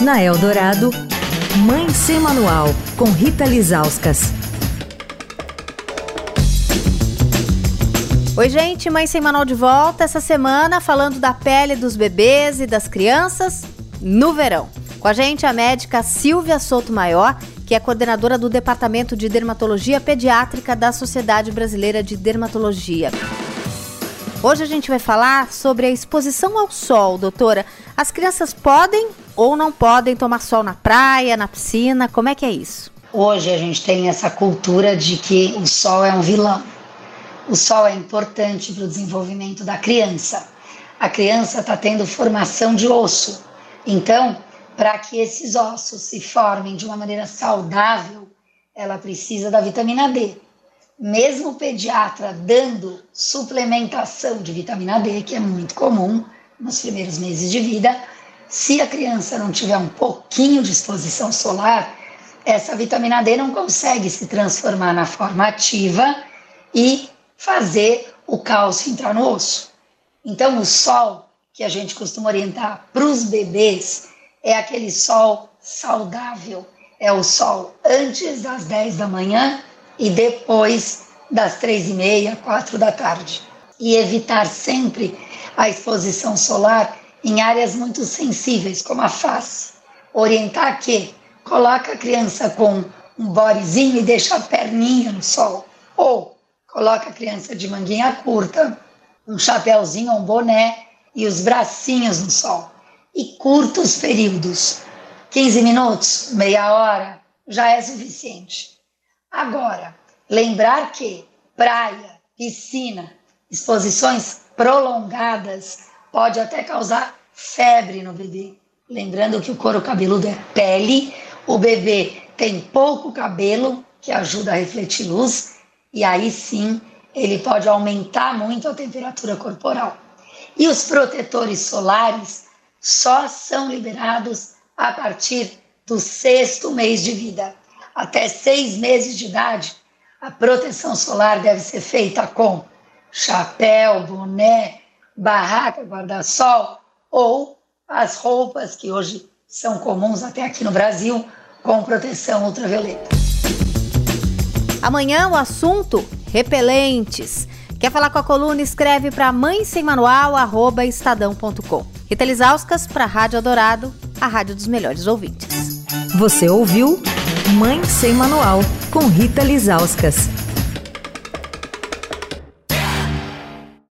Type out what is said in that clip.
Na Eldorado, Mãe Sem Manual, com Rita Lizauskas. Oi, gente, Mãe Sem Manual de volta essa semana falando da pele dos bebês e das crianças no verão. Com a gente a médica Silvia Souto Maior, que é coordenadora do Departamento de Dermatologia Pediátrica da Sociedade Brasileira de Dermatologia. Hoje a gente vai falar sobre a exposição ao sol, doutora. As crianças podem ou não podem tomar sol na praia, na piscina? Como é que é isso? Hoje a gente tem essa cultura de que o sol é um vilão. O sol é importante para o desenvolvimento da criança. A criança está tendo formação de osso. Então, para que esses ossos se formem de uma maneira saudável, ela precisa da vitamina D mesmo o pediatra dando suplementação de vitamina D, que é muito comum nos primeiros meses de vida, se a criança não tiver um pouquinho de exposição solar, essa vitamina D não consegue se transformar na forma ativa e fazer o cálcio entrar no osso. Então, o sol que a gente costuma orientar para os bebês é aquele sol saudável, é o sol antes das 10 da manhã e depois das três e meia, quatro da tarde. E evitar sempre a exposição solar em áreas muito sensíveis, como a face. Orientar que coloca a criança com um bodezinho e deixa a perninha no sol. Ou coloca a criança de manguinha curta, um chapéuzinho ou um boné e os bracinhos no sol. E curtos períodos, 15 minutos, meia hora, já é suficiente. Agora, lembrar que praia, piscina, exposições prolongadas pode até causar febre no bebê. Lembrando que o couro cabeludo é pele, o bebê tem pouco cabelo que ajuda a refletir luz e aí sim ele pode aumentar muito a temperatura corporal. E os protetores solares só são liberados a partir do sexto mês de vida até seis meses de idade, a proteção solar deve ser feita com chapéu, boné, barraca, guarda-sol ou as roupas que hoje são comuns até aqui no Brasil com proteção ultravioleta. Amanhã o assunto repelentes. Quer falar com a coluna? Escreve para mãe sem manual arroba estadão.com. Rita Lisauskas para a Rádio Adorado, a rádio dos melhores ouvintes. Você ouviu? Mãe Sem Manual, com Rita Lizauskas.